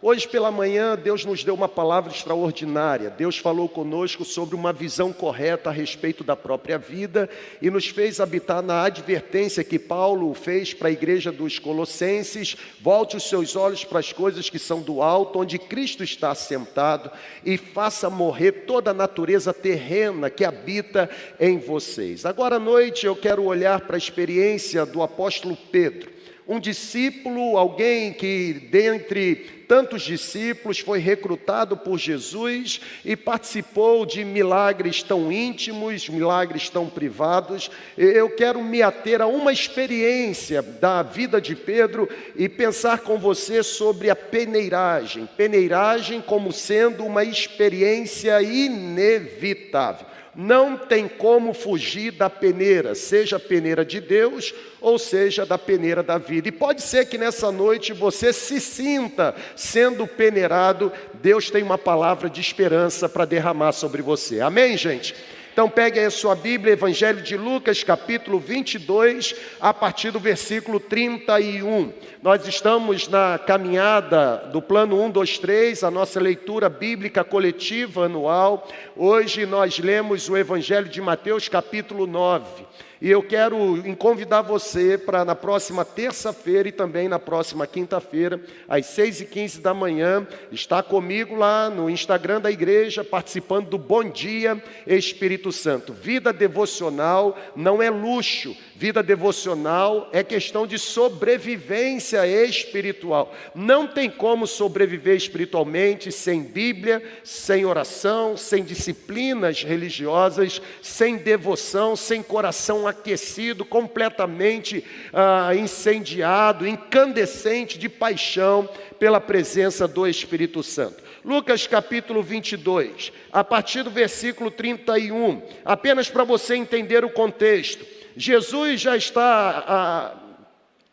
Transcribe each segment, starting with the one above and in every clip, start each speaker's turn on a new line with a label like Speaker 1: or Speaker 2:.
Speaker 1: Hoje pela manhã, Deus nos deu uma palavra extraordinária. Deus falou conosco sobre uma visão correta a respeito da própria vida e nos fez habitar na advertência que Paulo fez para a igreja dos Colossenses: volte os seus olhos para as coisas que são do alto, onde Cristo está assentado, e faça morrer toda a natureza terrena que habita em vocês. Agora à noite eu quero olhar para a experiência do apóstolo Pedro um discípulo, alguém que dentre tantos discípulos foi recrutado por Jesus e participou de milagres tão íntimos, milagres tão privados. Eu quero me ater a uma experiência da vida de Pedro e pensar com você sobre a peneiragem. Peneiragem como sendo uma experiência inevitável. Não tem como fugir da peneira, seja a peneira de Deus ou seja da peneira da vida. E pode ser que nessa noite você se sinta sendo peneirado, Deus tem uma palavra de esperança para derramar sobre você. Amém, gente? Então pegue aí a sua Bíblia, Evangelho de Lucas, capítulo 22, a partir do versículo 31. Nós estamos na caminhada do plano 1, 2, 3, a nossa leitura bíblica coletiva anual. Hoje nós lemos o Evangelho de Mateus, capítulo 9. E eu quero convidar você para na próxima terça-feira e também na próxima quinta-feira, às 6 e 15 da manhã, estar comigo lá no Instagram da igreja, participando do Bom Dia Espírito Santo. Vida devocional não é luxo, vida devocional é questão de sobrevivência espiritual. Não tem como sobreviver espiritualmente sem Bíblia, sem oração, sem disciplinas religiosas, sem devoção, sem coração aquecido, completamente ah, incendiado, incandescente de paixão pela presença do Espírito Santo. Lucas capítulo 22, a partir do versículo 31, apenas para você entender o contexto. Jesus já está ah,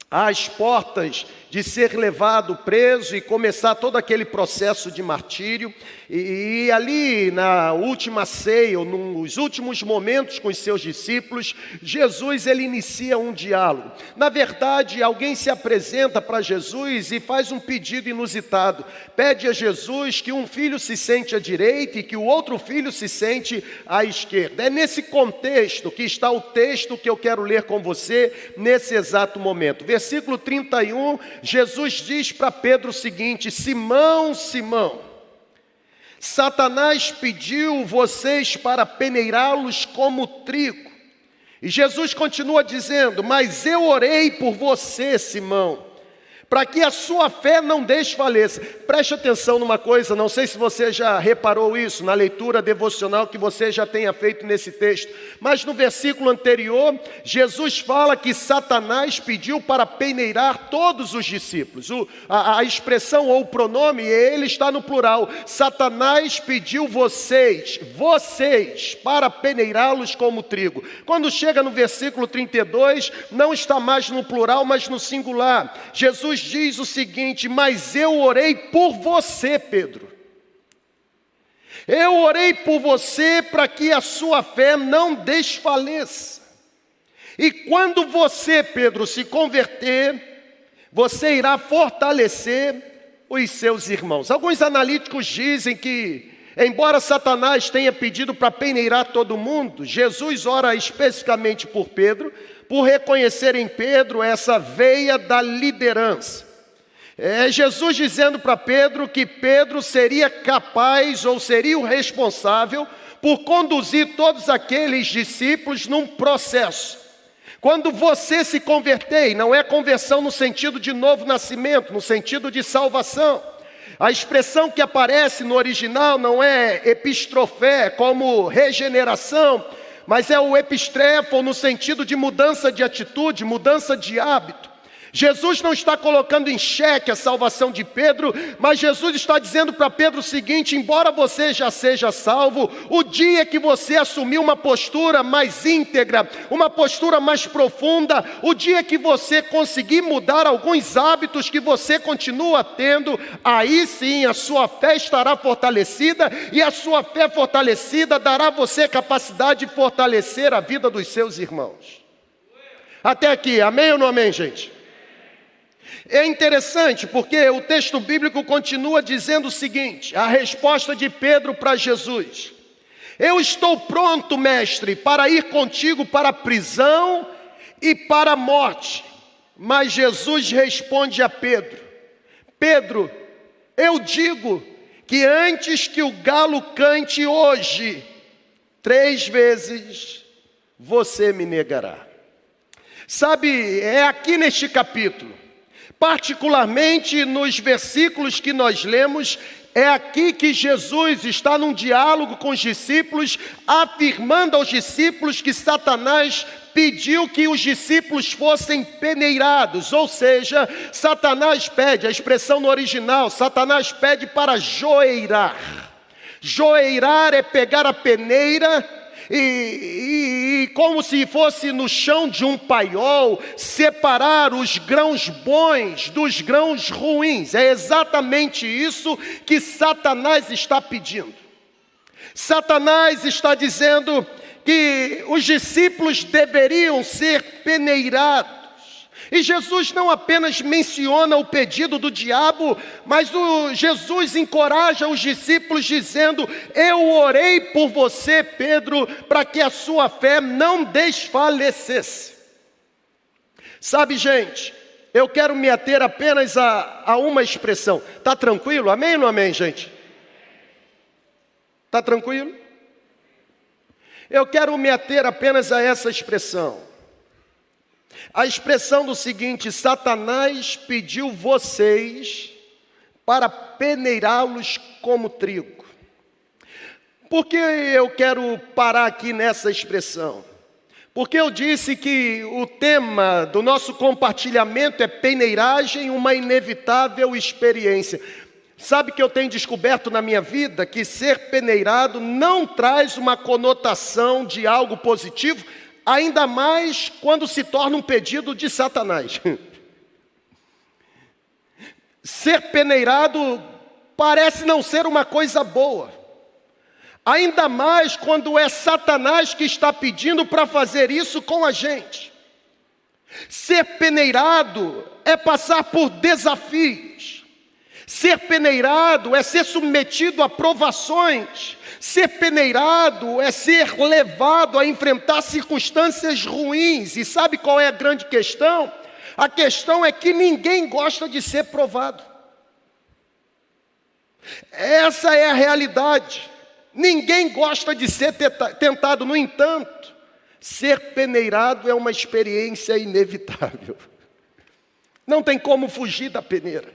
Speaker 1: às portas de ser levado preso e começar todo aquele processo de martírio. E, e, ali na última ceia, ou nos últimos momentos com os seus discípulos, Jesus ele inicia um diálogo. Na verdade, alguém se apresenta para Jesus e faz um pedido inusitado. Pede a Jesus que um filho se sente à direita e que o outro filho se sente à esquerda. É nesse contexto que está o texto que eu quero ler com você nesse exato momento. Versículo 31, Jesus diz para Pedro o seguinte: Simão, Simão, Satanás pediu vocês para peneirá-los como trigo. E Jesus continua dizendo: Mas eu orei por você, Simão, para que a sua fé não desfaleça. Preste atenção numa coisa, não sei se você já reparou isso na leitura devocional que você já tenha feito nesse texto, mas no versículo anterior, Jesus fala que Satanás pediu para peneirar todos os discípulos. O, a, a expressão ou o pronome, ele está no plural. Satanás pediu vocês, vocês, para peneirá-los como trigo. Quando chega no versículo 32, não está mais no plural, mas no singular. Jesus diz o seguinte: Mas eu orei por você, Pedro. Eu orei por você para que a sua fé não desfaleça. E quando você, Pedro, se converter, você irá fortalecer os seus irmãos. Alguns analíticos dizem que, embora Satanás tenha pedido para peneirar todo mundo, Jesus ora especificamente por Pedro, por reconhecer em Pedro essa veia da liderança. É Jesus dizendo para Pedro que Pedro seria capaz ou seria o responsável por conduzir todos aqueles discípulos num processo. Quando você se converter, não é conversão no sentido de novo nascimento, no sentido de salvação. A expressão que aparece no original não é epistrofé, como regeneração, mas é o epistrefo no sentido de mudança de atitude, mudança de hábito. Jesus não está colocando em xeque a salvação de Pedro, mas Jesus está dizendo para Pedro o seguinte: embora você já seja salvo, o dia que você assumir uma postura mais íntegra, uma postura mais profunda, o dia que você conseguir mudar alguns hábitos que você continua tendo, aí sim a sua fé estará fortalecida e a sua fé fortalecida dará a você capacidade de fortalecer a vida dos seus irmãos. Até aqui, amém ou não amém, gente? É interessante porque o texto bíblico continua dizendo o seguinte: a resposta de Pedro para Jesus: Eu estou pronto, mestre, para ir contigo para a prisão e para a morte. Mas Jesus responde a Pedro: Pedro, eu digo que antes que o galo cante hoje, três vezes você me negará. Sabe, é aqui neste capítulo, particularmente nos versículos que nós lemos, é aqui que Jesus está num diálogo com os discípulos, afirmando aos discípulos que Satanás pediu que os discípulos fossem peneirados, ou seja, Satanás pede, a expressão no original, Satanás pede para joeirar. Joeirar é pegar a peneira e, e, como se fosse no chão de um paiol, separar os grãos bons dos grãos ruins. É exatamente isso que Satanás está pedindo. Satanás está dizendo: que os discípulos deveriam ser peneirados. E Jesus não apenas menciona o pedido do diabo, mas o Jesus encoraja os discípulos dizendo: Eu orei por você, Pedro, para que a sua fé não desfalecesse. Sabe, gente, eu quero me ater apenas a, a uma expressão. Tá tranquilo? Amém ou não amém, gente? Tá tranquilo? Eu quero me ater apenas a essa expressão. A expressão do seguinte: Satanás pediu vocês para peneirá-los como trigo. Por que eu quero parar aqui nessa expressão? Porque eu disse que o tema do nosso compartilhamento é peneiragem, uma inevitável experiência. Sabe que eu tenho descoberto na minha vida que ser peneirado não traz uma conotação de algo positivo, ainda mais quando se torna um pedido de Satanás. ser peneirado parece não ser uma coisa boa. Ainda mais quando é Satanás que está pedindo para fazer isso com a gente. Ser peneirado é passar por desafios. Ser peneirado é ser submetido a provações. Ser peneirado é ser levado a enfrentar circunstâncias ruins. E sabe qual é a grande questão? A questão é que ninguém gosta de ser provado. Essa é a realidade. Ninguém gosta de ser tentado, no entanto, ser peneirado é uma experiência inevitável. Não tem como fugir da peneira.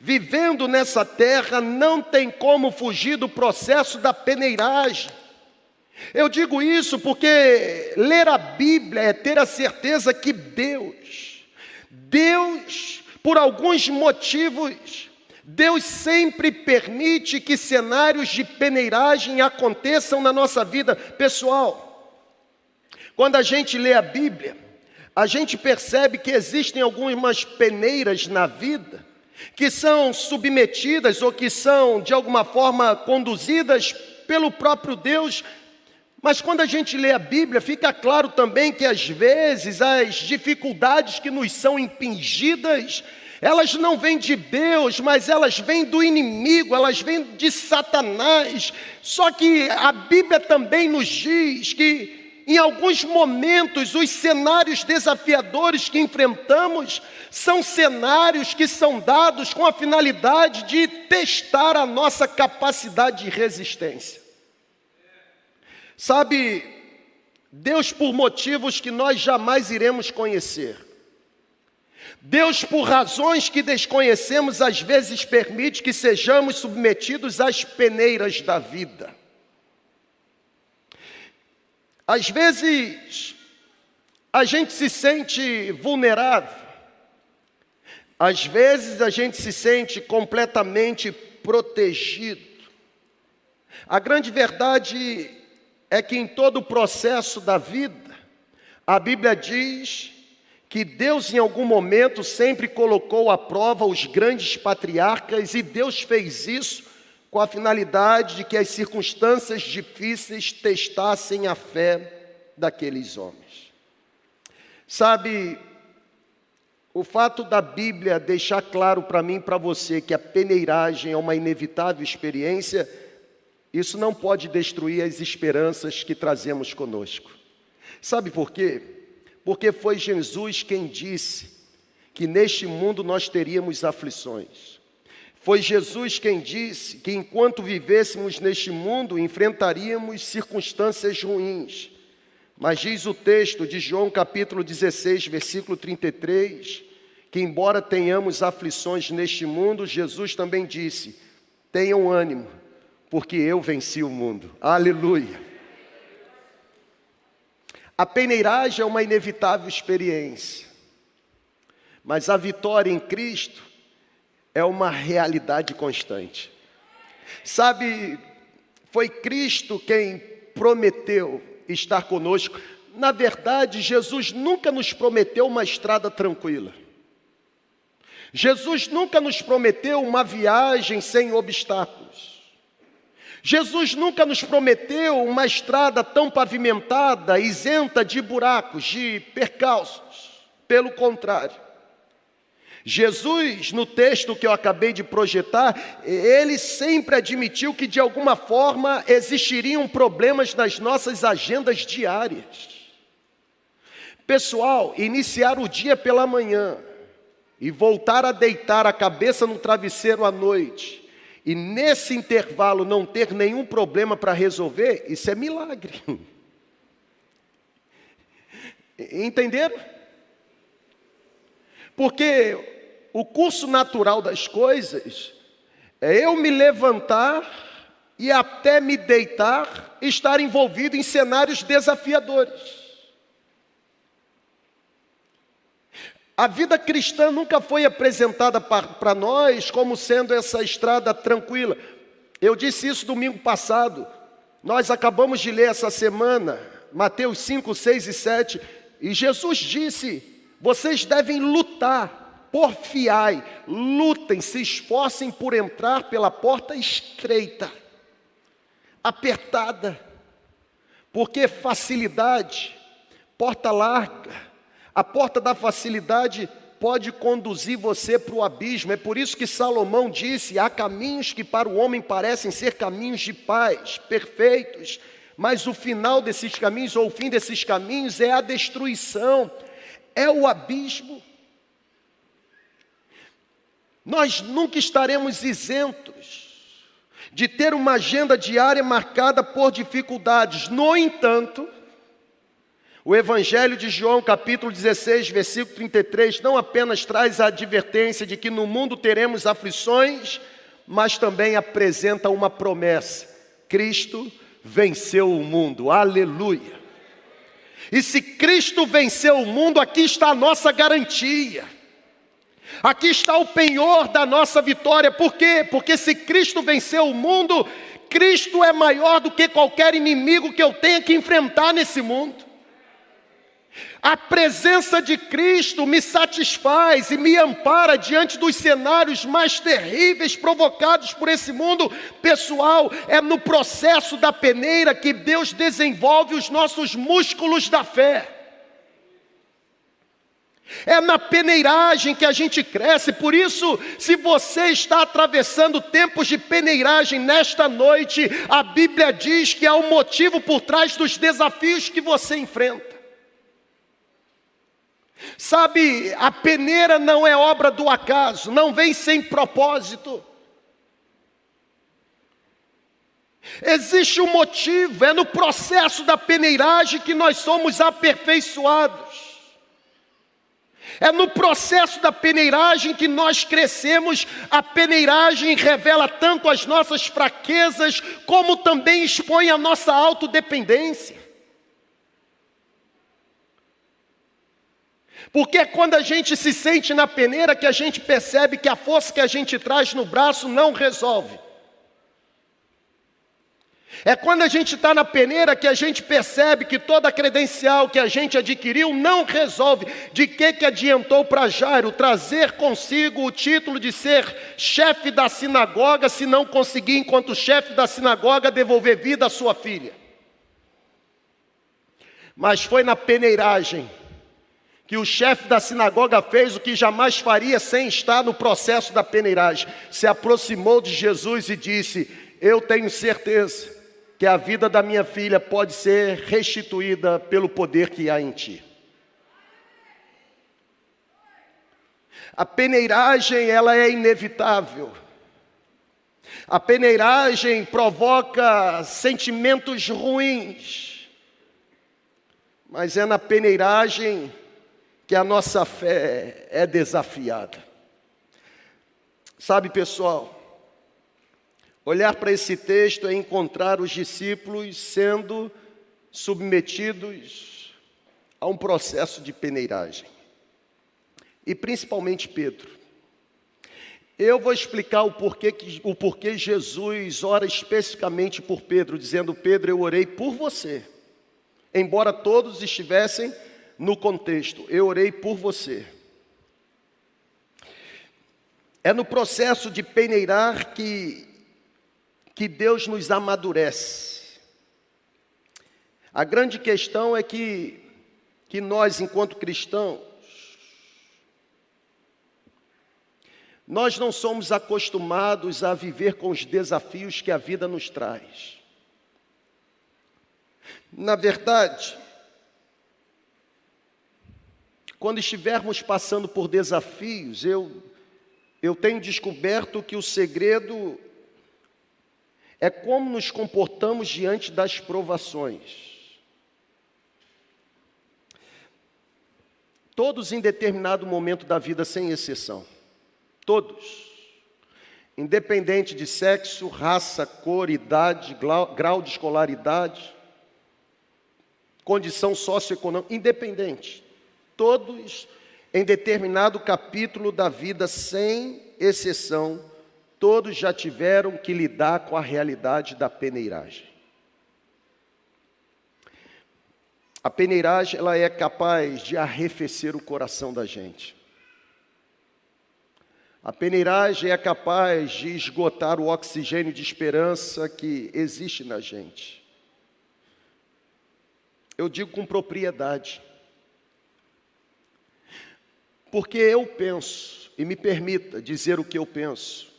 Speaker 1: Vivendo nessa terra, não tem como fugir do processo da peneiragem. Eu digo isso porque ler a Bíblia é ter a certeza que Deus, Deus, por alguns motivos, Deus sempre permite que cenários de peneiragem aconteçam na nossa vida pessoal. Quando a gente lê a Bíblia, a gente percebe que existem algumas peneiras na vida que são submetidas ou que são de alguma forma conduzidas pelo próprio Deus. Mas quando a gente lê a Bíblia, fica claro também que às vezes as dificuldades que nos são impingidas, elas não vêm de Deus, mas elas vêm do inimigo, elas vêm de Satanás. Só que a Bíblia também nos diz que em alguns momentos, os cenários desafiadores que enfrentamos são cenários que são dados com a finalidade de testar a nossa capacidade de resistência. Sabe, Deus, por motivos que nós jamais iremos conhecer, Deus, por razões que desconhecemos, às vezes permite que sejamos submetidos às peneiras da vida. Às vezes, a gente se sente vulnerável, às vezes, a gente se sente completamente protegido. A grande verdade é que em todo o processo da vida, a Bíblia diz que Deus, em algum momento, sempre colocou à prova os grandes patriarcas, e Deus fez isso com a finalidade de que as circunstâncias difíceis testassem a fé daqueles homens. Sabe, O fato da Bíblia deixar claro para mim e para você que a peneiragem é uma inevitável experiência, isso não pode destruir as esperanças que trazemos conosco. Sabe por quê? Porque foi Jesus quem disse que neste mundo nós teríamos aflições. Foi Jesus quem disse que enquanto vivêssemos neste mundo enfrentaríamos circunstâncias ruins. Mas diz o texto de João capítulo 16, versículo 33, que embora tenhamos aflições neste mundo, Jesus também disse: tenham ânimo, porque eu venci o mundo. Aleluia. A peneiragem é uma inevitável experiência, mas a vitória em Cristo é uma realidade constante. Sabe, foi Cristo quem prometeu estar conosco. Na verdade, Jesus nunca nos prometeu uma estrada tranquila. Jesus nunca nos prometeu uma viagem sem obstáculos. Jesus nunca nos prometeu uma estrada tão pavimentada, isenta de buracos, de percalços. Pelo contrário. Jesus, no texto que eu acabei de projetar, ele sempre admitiu que de alguma forma existiriam problemas nas nossas agendas diárias. Pessoal, iniciar o dia pela manhã, e voltar a deitar a cabeça no travesseiro à noite, e nesse intervalo não ter nenhum problema para resolver, isso é milagre. Entenderam? Porque o curso natural das coisas é eu me levantar e até me deitar, estar envolvido em cenários desafiadores. A vida cristã nunca foi apresentada para nós como sendo essa estrada tranquila. Eu disse isso domingo passado. Nós acabamos de ler essa semana, Mateus 5, 6 e 7, e Jesus disse: vocês devem lutar, porfiai, lutem, se esforcem por entrar pela porta estreita, apertada, porque facilidade, porta larga, a porta da facilidade pode conduzir você para o abismo. É por isso que Salomão disse: há caminhos que para o homem parecem ser caminhos de paz, perfeitos, mas o final desses caminhos, ou o fim desses caminhos, é a destruição, é o abismo. Nós nunca estaremos isentos de ter uma agenda diária marcada por dificuldades. No entanto, o Evangelho de João, capítulo 16, versículo 33, não apenas traz a advertência de que no mundo teremos aflições, mas também apresenta uma promessa: Cristo venceu o mundo, aleluia. E se Cristo venceu o mundo, aqui está a nossa garantia. Aqui está o penhor da nossa vitória. Por quê? Porque se Cristo venceu o mundo, Cristo é maior do que qualquer inimigo que eu tenha que enfrentar nesse mundo. A presença de Cristo me satisfaz e me ampara diante dos cenários mais terríveis provocados por esse mundo. Pessoal, é no processo da peneira que Deus desenvolve os nossos músculos da fé. É na peneiragem que a gente cresce, por isso, se você está atravessando tempos de peneiragem nesta noite, a Bíblia diz que há um motivo por trás dos desafios que você enfrenta. Sabe, a peneira não é obra do acaso, não vem sem propósito. Existe um motivo, é no processo da peneiragem que nós somos aperfeiçoados. É no processo da peneiragem que nós crescemos. A peneiragem revela tanto as nossas fraquezas, como também expõe a nossa autodependência. Porque é quando a gente se sente na peneira que a gente percebe que a força que a gente traz no braço não resolve. É quando a gente está na peneira que a gente percebe que toda a credencial que a gente adquiriu não resolve. De que, que adiantou para Jairo trazer consigo o título de ser chefe da sinagoga se não conseguir, enquanto chefe da sinagoga, devolver vida à sua filha? Mas foi na peneiragem que o chefe da sinagoga fez o que jamais faria sem estar no processo da peneiragem. Se aproximou de Jesus e disse: Eu tenho certeza que a vida da minha filha pode ser restituída pelo poder que há em ti. A peneiragem, ela é inevitável. A peneiragem provoca sentimentos ruins. Mas é na peneiragem que a nossa fé é desafiada. Sabe, pessoal, olhar para esse texto é encontrar os discípulos sendo submetidos a um processo de peneiragem. E principalmente Pedro. Eu vou explicar o porquê, o porquê Jesus ora especificamente por Pedro, dizendo: Pedro, eu orei por você. Embora todos estivessem no contexto, eu orei por você. É no processo de peneirar que, que Deus nos amadurece. A grande questão é que, que nós, enquanto cristãos, nós não somos acostumados a viver com os desafios que a vida nos traz. Na verdade, quando estivermos passando por desafios, eu, eu tenho descoberto que o segredo é como nos comportamos diante das provações. Todos em determinado momento da vida, sem exceção, todos, independente de sexo, raça, cor, idade, grau de escolaridade, condição socioeconômica, independente, todos em determinado capítulo da vida, sem exceção, todos já tiveram que lidar com a realidade da peneiragem. A peneiragem ela é capaz de arrefecer o coração da gente. A peneiragem é capaz de esgotar o oxigênio de esperança que existe na gente. Eu digo com propriedade. Porque eu penso, e me permita dizer o que eu penso,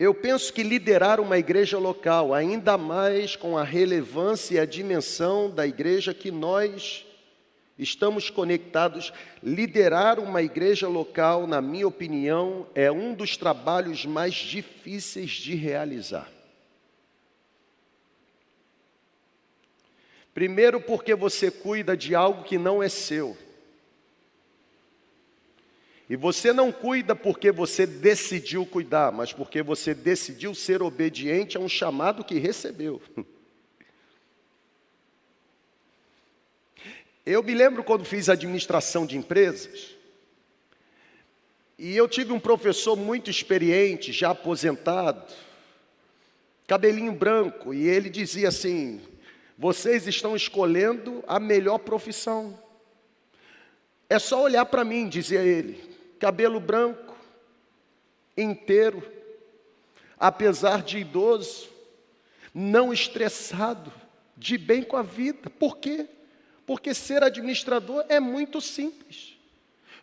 Speaker 1: eu penso que liderar uma igreja local, ainda mais com a relevância e a dimensão da igreja que nós estamos conectados, liderar uma igreja local, na minha opinião, é um dos trabalhos mais difíceis de realizar. Primeiro, porque você cuida de algo que não é seu. E você não cuida porque você decidiu cuidar, mas porque você decidiu ser obediente a um chamado que recebeu. Eu me lembro quando fiz administração de empresas, e eu tive um professor muito experiente, já aposentado, cabelinho branco, e ele dizia assim: vocês estão escolhendo a melhor profissão. É só olhar para mim, dizia ele cabelo branco, inteiro, apesar de idoso, não estressado, de bem com a vida. Por quê? Porque ser administrador é muito simples.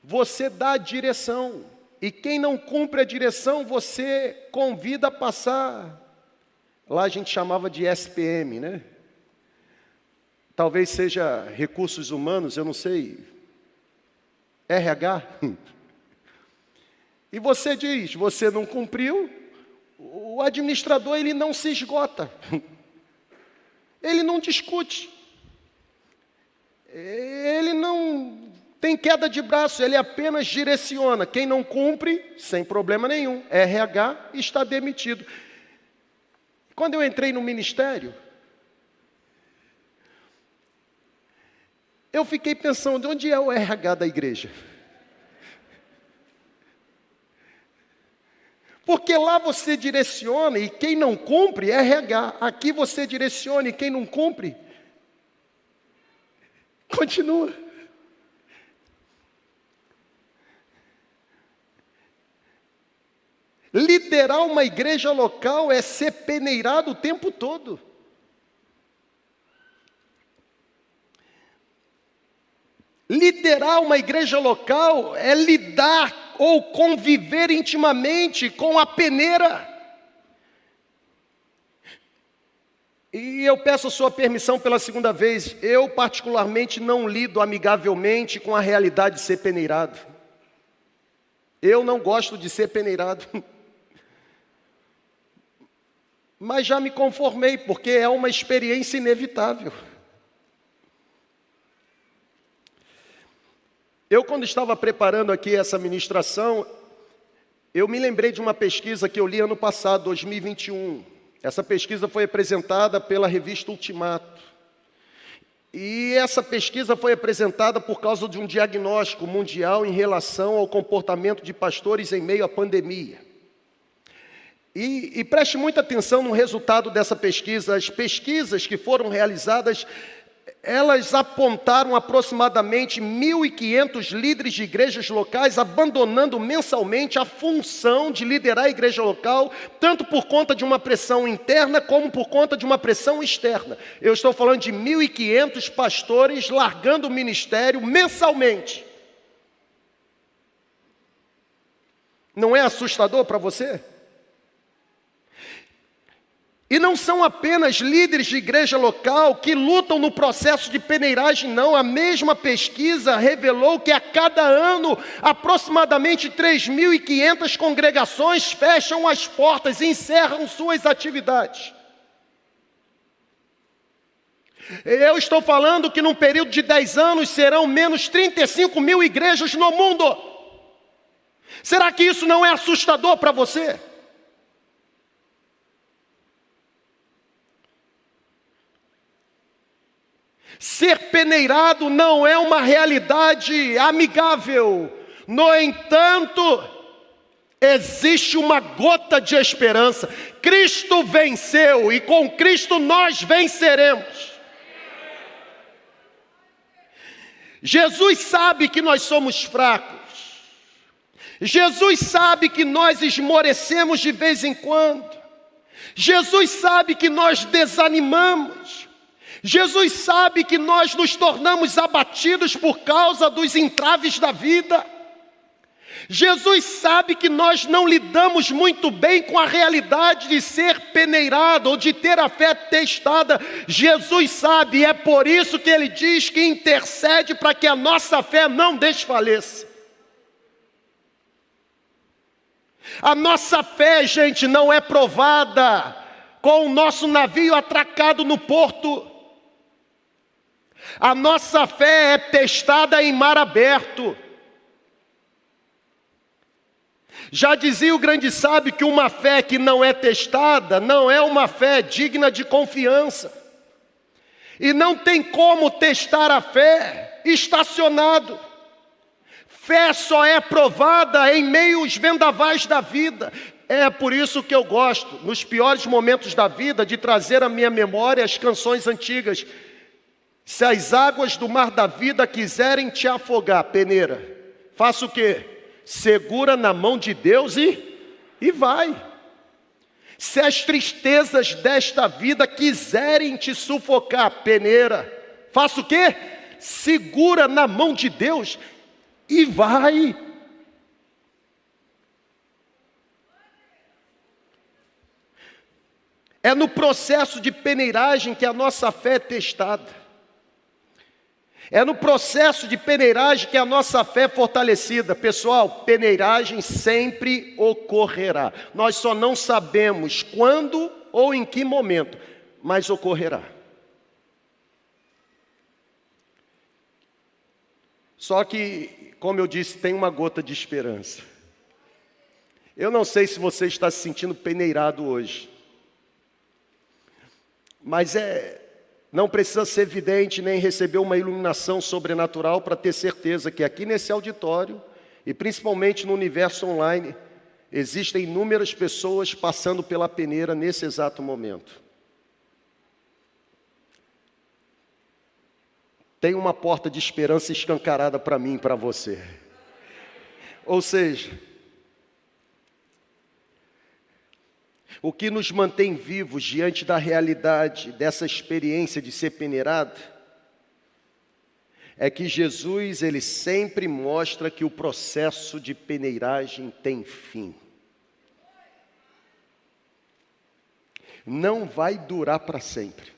Speaker 1: Você dá a direção, e quem não cumpre a direção, você convida a passar. Lá a gente chamava de SPM, né? Talvez seja recursos humanos, eu não sei. RH? E você diz, você não cumpriu, o administrador ele não se esgota. Ele não discute. Ele não tem queda de braço, ele apenas direciona. Quem não cumpre, sem problema nenhum, RH está demitido. Quando eu entrei no ministério, eu fiquei pensando, onde é o RH da igreja? Porque lá você direciona e quem não cumpre é RH. Aqui você direciona e quem não cumpre continua. Liderar uma igreja local é ser peneirado o tempo todo. liderar uma igreja local é lidar ou conviver intimamente com a peneira. E eu peço sua permissão pela segunda vez. Eu, particularmente, não lido amigavelmente com a realidade de ser peneirado. Eu não gosto de ser peneirado. Mas já me conformei, porque é uma experiência inevitável. Eu, quando estava preparando aqui essa ministração, eu me lembrei de uma pesquisa que eu li ano passado, 2021. Essa pesquisa foi apresentada pela revista Ultimato. E essa pesquisa foi apresentada por causa de um diagnóstico mundial em relação ao comportamento de pastores em meio à pandemia. E, e preste muita atenção no resultado dessa pesquisa. As pesquisas que foram realizadas elas apontaram aproximadamente 1.500 líderes de igrejas locais abandonando mensalmente a função de liderar a igreja local, tanto por conta de uma pressão interna como por conta de uma pressão externa. Eu estou falando de 1.500 pastores largando o ministério mensalmente. Não é assustador para você? E não são apenas líderes de igreja local que lutam no processo de peneiragem, não. A mesma pesquisa revelou que a cada ano, aproximadamente 3.500 congregações fecham as portas e encerram suas atividades. Eu estou falando que num período de 10 anos serão menos 35 mil igrejas no mundo. Será que isso não é assustador para você? Ser peneirado não é uma realidade amigável. No entanto, existe uma gota de esperança. Cristo venceu e com Cristo nós venceremos. Jesus sabe que nós somos fracos. Jesus sabe que nós esmorecemos de vez em quando. Jesus sabe que nós desanimamos. Jesus sabe que nós nos tornamos abatidos por causa dos entraves da vida. Jesus sabe que nós não lidamos muito bem com a realidade de ser peneirado ou de ter a fé testada. Jesus sabe, e é por isso que ele diz que intercede para que a nossa fé não desfaleça. A nossa fé, gente, não é provada com o nosso navio atracado no porto. A nossa fé é testada em mar aberto. Já dizia o grande sábio que uma fé que não é testada não é uma fé digna de confiança. E não tem como testar a fé estacionado. Fé só é provada em meio aos vendavais da vida. É por isso que eu gosto, nos piores momentos da vida, de trazer à minha memória as canções antigas se as águas do mar da vida quiserem te afogar, peneira, faça o quê? Segura na mão de Deus e, e vai. Se as tristezas desta vida quiserem te sufocar, peneira, faça o quê? Segura na mão de Deus e vai. É no processo de peneiragem que a nossa fé é testada. É no processo de peneiragem que a nossa fé é fortalecida. Pessoal, peneiragem sempre ocorrerá. Nós só não sabemos quando ou em que momento, mas ocorrerá. Só que, como eu disse, tem uma gota de esperança. Eu não sei se você está se sentindo peneirado hoje, mas é, não precisa ser vidente nem receber uma iluminação sobrenatural para ter certeza que aqui nesse auditório, e principalmente no universo online, existem inúmeras pessoas passando pela peneira nesse exato momento. Tem uma porta de esperança escancarada para mim e para você. Ou seja, O que nos mantém vivos diante da realidade dessa experiência de ser peneirado é que Jesus ele sempre mostra que o processo de peneiragem tem fim. Não vai durar para sempre.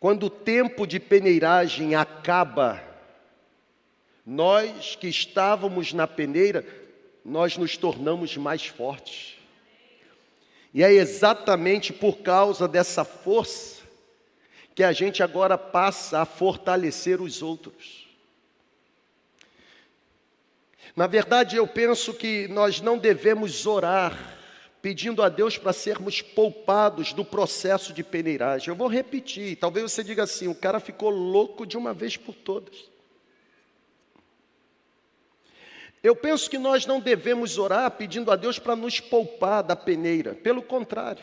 Speaker 1: Quando o tempo de peneiragem acaba, nós que estávamos na peneira, nós nos tornamos mais fortes. E é exatamente por causa dessa força que a gente agora passa a fortalecer os outros. Na verdade, eu penso que nós não devemos orar pedindo a Deus para sermos poupados do processo de peneiragem. Eu vou repetir, talvez você diga assim: o cara ficou louco de uma vez por todas. Eu penso que nós não devemos orar pedindo a Deus para nos poupar da peneira, pelo contrário.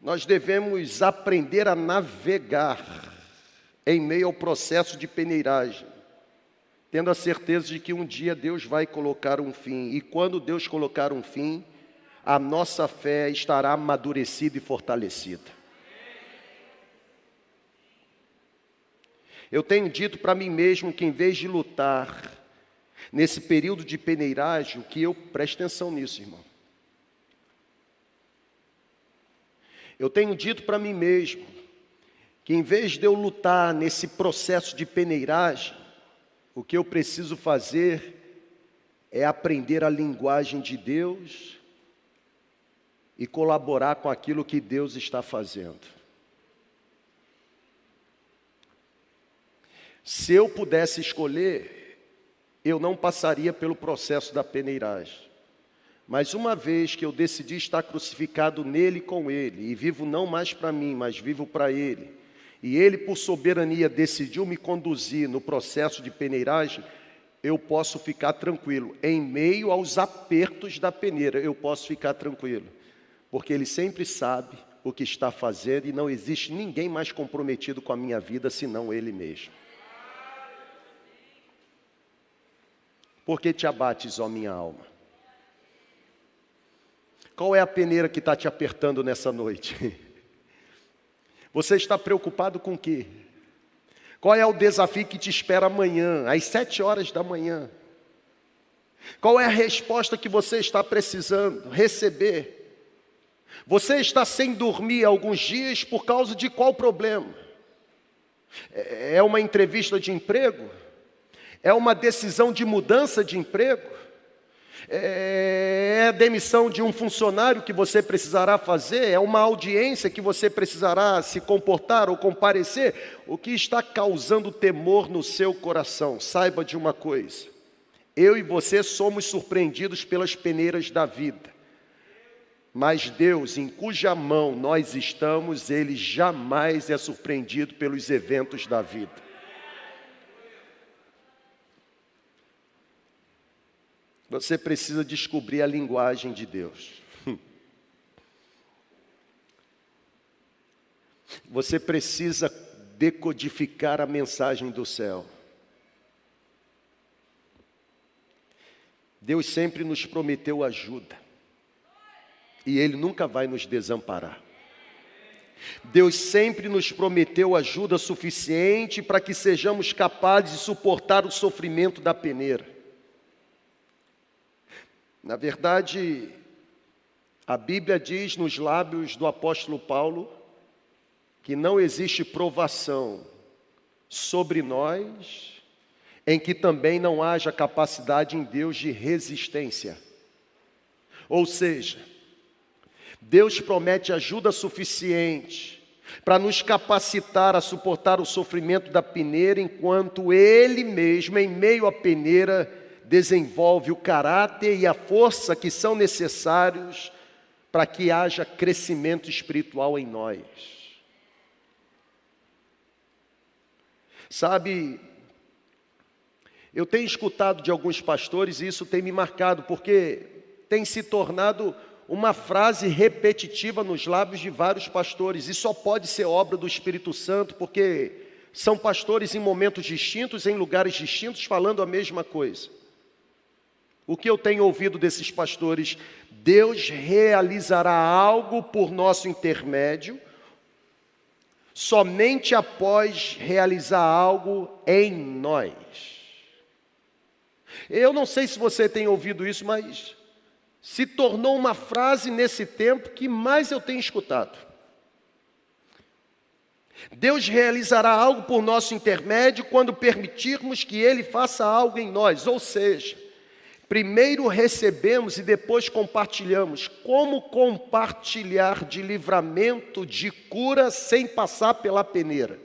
Speaker 1: Nós devemos aprender a navegar em meio ao processo de peneiragem, tendo a certeza de que um dia Deus vai colocar um fim, e quando Deus colocar um fim, a nossa fé estará amadurecida e fortalecida. Eu tenho dito para mim mesmo que em vez de lutar nesse período de peneiragem, que eu preste atenção nisso, irmão. Eu tenho dito para mim mesmo que em vez de eu lutar nesse processo de peneiragem, o que eu preciso fazer é aprender a linguagem de Deus e colaborar com aquilo que Deus está fazendo. Se eu pudesse escolher, eu não passaria pelo processo da peneiragem. Mas uma vez que eu decidi estar crucificado nele com ele, e vivo não mais para mim, mas vivo para ele, e ele, por soberania, decidiu me conduzir no processo de peneiragem, eu posso ficar tranquilo. Em meio aos apertos da peneira, eu posso ficar tranquilo, porque ele sempre sabe o que está fazendo e não existe ninguém mais comprometido com a minha vida senão ele mesmo. Por que te abates, ó minha alma? Qual é a peneira que está te apertando nessa noite? Você está preocupado com o quê? Qual é o desafio que te espera amanhã, às sete horas da manhã? Qual é a resposta que você está precisando receber? Você está sem dormir alguns dias por causa de qual problema? É, é uma entrevista de emprego? É uma decisão de mudança de emprego? É a demissão de um funcionário que você precisará fazer? É uma audiência que você precisará se comportar ou comparecer? O que está causando temor no seu coração? Saiba de uma coisa: eu e você somos surpreendidos pelas peneiras da vida. Mas Deus, em cuja mão nós estamos, Ele jamais é surpreendido pelos eventos da vida. Você precisa descobrir a linguagem de Deus. Você precisa decodificar a mensagem do céu. Deus sempre nos prometeu ajuda. E Ele nunca vai nos desamparar. Deus sempre nos prometeu ajuda suficiente para que sejamos capazes de suportar o sofrimento da peneira. Na verdade, a Bíblia diz nos lábios do apóstolo Paulo que não existe provação sobre nós em que também não haja capacidade em Deus de resistência. Ou seja, Deus promete ajuda suficiente para nos capacitar a suportar o sofrimento da peneira, enquanto Ele mesmo, em meio à peneira, desenvolve o caráter e a força que são necessários para que haja crescimento espiritual em nós. Sabe, eu tenho escutado de alguns pastores e isso tem me marcado, porque tem se tornado uma frase repetitiva nos lábios de vários pastores, e só pode ser obra do Espírito Santo, porque são pastores em momentos distintos, em lugares distintos, falando a mesma coisa. O que eu tenho ouvido desses pastores? Deus realizará algo por nosso intermédio, somente após realizar algo em nós. Eu não sei se você tem ouvido isso, mas se tornou uma frase nesse tempo que mais eu tenho escutado. Deus realizará algo por nosso intermédio quando permitirmos que Ele faça algo em nós, ou seja, Primeiro recebemos e depois compartilhamos. Como compartilhar de livramento, de cura, sem passar pela peneira?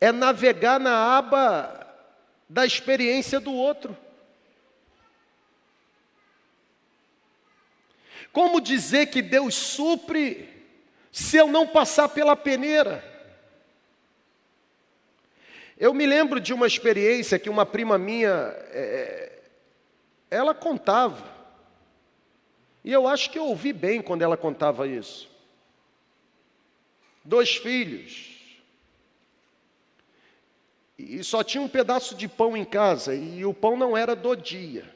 Speaker 1: É navegar na aba da experiência do outro. Como dizer que Deus supre se eu não passar pela peneira? Eu me lembro de uma experiência que uma prima minha, é, ela contava, e eu acho que eu ouvi bem quando ela contava isso. Dois filhos, e só tinha um pedaço de pão em casa, e o pão não era do dia.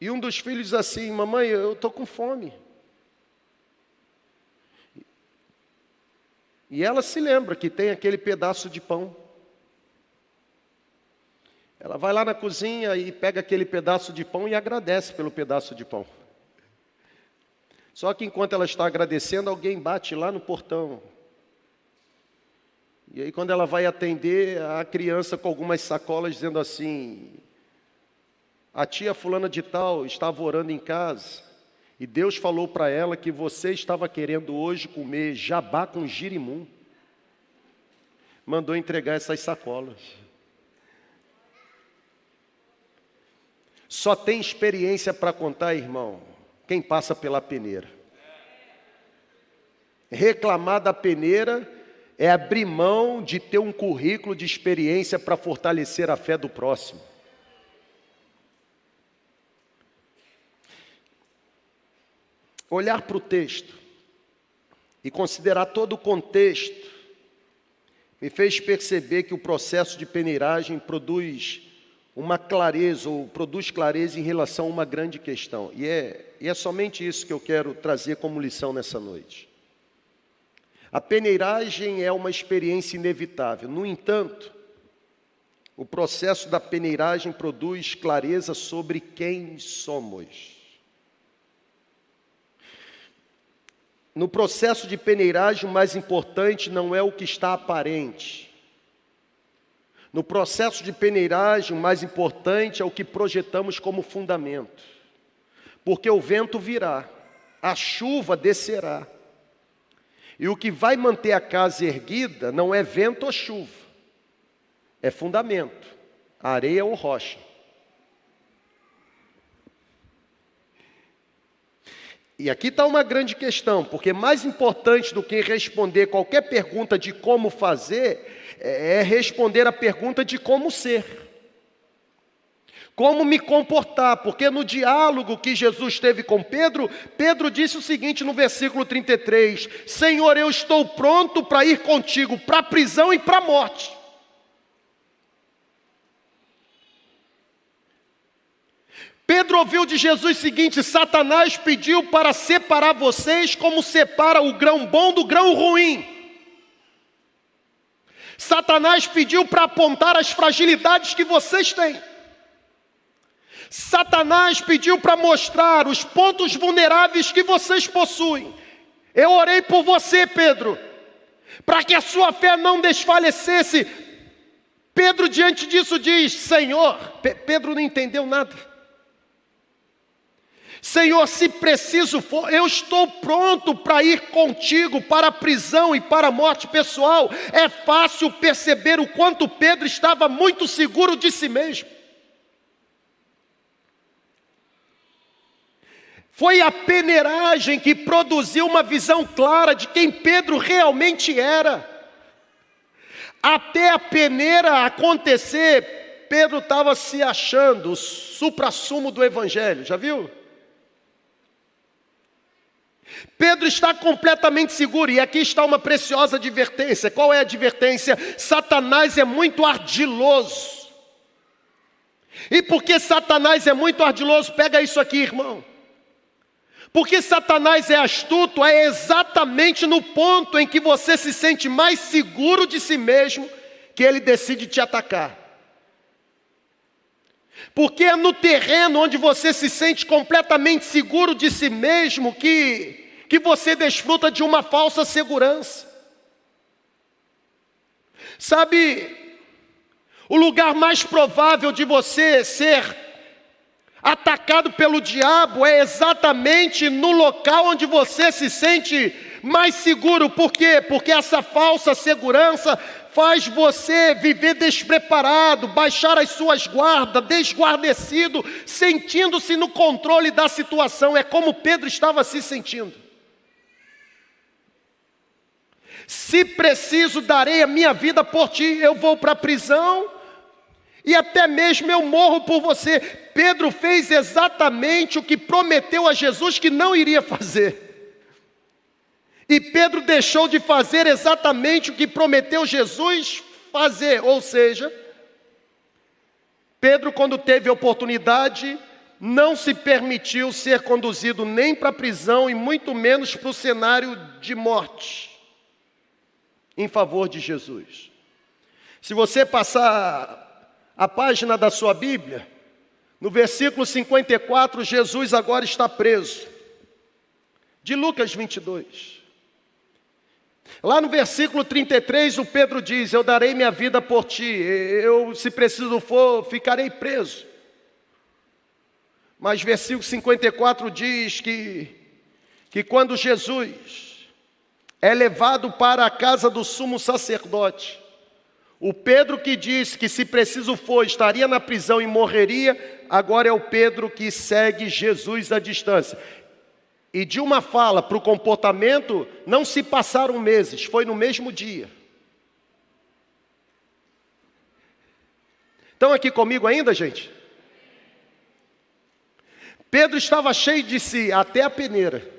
Speaker 1: E um dos filhos assim, mamãe, eu estou com fome. E ela se lembra que tem aquele pedaço de pão. Ela vai lá na cozinha e pega aquele pedaço de pão e agradece pelo pedaço de pão. Só que enquanto ela está agradecendo, alguém bate lá no portão. E aí, quando ela vai atender, a criança com algumas sacolas dizendo assim: A tia Fulana de Tal estava orando em casa. E Deus falou para ela que você estava querendo hoje comer jabá com girimum. Mandou entregar essas sacolas. Só tem experiência para contar, irmão, quem passa pela peneira. Reclamar da peneira é abrir mão de ter um currículo de experiência para fortalecer a fé do próximo. Olhar para o texto e considerar todo o contexto me fez perceber que o processo de peneiragem produz uma clareza, ou produz clareza em relação a uma grande questão. E é, e é somente isso que eu quero trazer como lição nessa noite. A peneiragem é uma experiência inevitável. No entanto, o processo da peneiragem produz clareza sobre quem somos. No processo de peneiragem, o mais importante não é o que está aparente. No processo de peneiragem, o mais importante é o que projetamos como fundamento. Porque o vento virá, a chuva descerá. E o que vai manter a casa erguida não é vento ou chuva, é fundamento, areia ou rocha. E aqui está uma grande questão, porque mais importante do que responder qualquer pergunta de como fazer, é, é responder a pergunta de como ser. Como me comportar, porque no diálogo que Jesus teve com Pedro, Pedro disse o seguinte no versículo 33: Senhor, eu estou pronto para ir contigo para a prisão e para a morte. Pedro ouviu de Jesus o seguinte: Satanás pediu para separar vocês como separa o grão bom do grão ruim. Satanás pediu para apontar as fragilidades que vocês têm. Satanás pediu para mostrar os pontos vulneráveis que vocês possuem. Eu orei por você, Pedro, para que a sua fé não desfalecesse. Pedro, diante disso, diz: Senhor, Pedro não entendeu nada. Senhor, se preciso for, eu estou pronto para ir contigo para a prisão e para a morte pessoal. É fácil perceber o quanto Pedro estava muito seguro de si mesmo. Foi a peneiragem que produziu uma visão clara de quem Pedro realmente era. Até a peneira acontecer, Pedro estava se achando o supra-sumo do Evangelho, já viu? Pedro está completamente seguro, e aqui está uma preciosa advertência. Qual é a advertência? Satanás é muito ardiloso. E porque Satanás é muito ardiloso, pega isso aqui, irmão. Porque Satanás é astuto, é exatamente no ponto em que você se sente mais seguro de si mesmo que ele decide te atacar. Porque é no terreno onde você se sente completamente seguro de si mesmo que, que você desfruta de uma falsa segurança. Sabe, o lugar mais provável de você ser atacado pelo diabo é exatamente no local onde você se sente mais seguro. Por quê? Porque essa falsa segurança faz você viver despreparado, baixar as suas guardas, desguarnecido, sentindo-se no controle da situação. É como Pedro estava se sentindo. Se preciso, darei a minha vida por ti. Eu vou para a prisão e até mesmo eu morro por você. Pedro fez exatamente o que prometeu a Jesus que não iria fazer. E Pedro deixou de fazer exatamente o que prometeu Jesus fazer, ou seja, Pedro, quando teve oportunidade, não se permitiu ser conduzido nem para a prisão e muito menos para o cenário de morte, em favor de Jesus. Se você passar a página da sua Bíblia, no versículo 54, Jesus agora está preso. De Lucas 22. Lá no versículo 33, o Pedro diz: Eu darei minha vida por ti, eu, se preciso for, ficarei preso. Mas versículo 54 diz que, que quando Jesus é levado para a casa do sumo sacerdote, o Pedro que disse que se preciso for, estaria na prisão e morreria, agora é o Pedro que segue Jesus à distância. E de uma fala para o comportamento, não se passaram meses, foi no mesmo dia. Estão aqui comigo ainda, gente? Pedro estava cheio de si, até a peneira.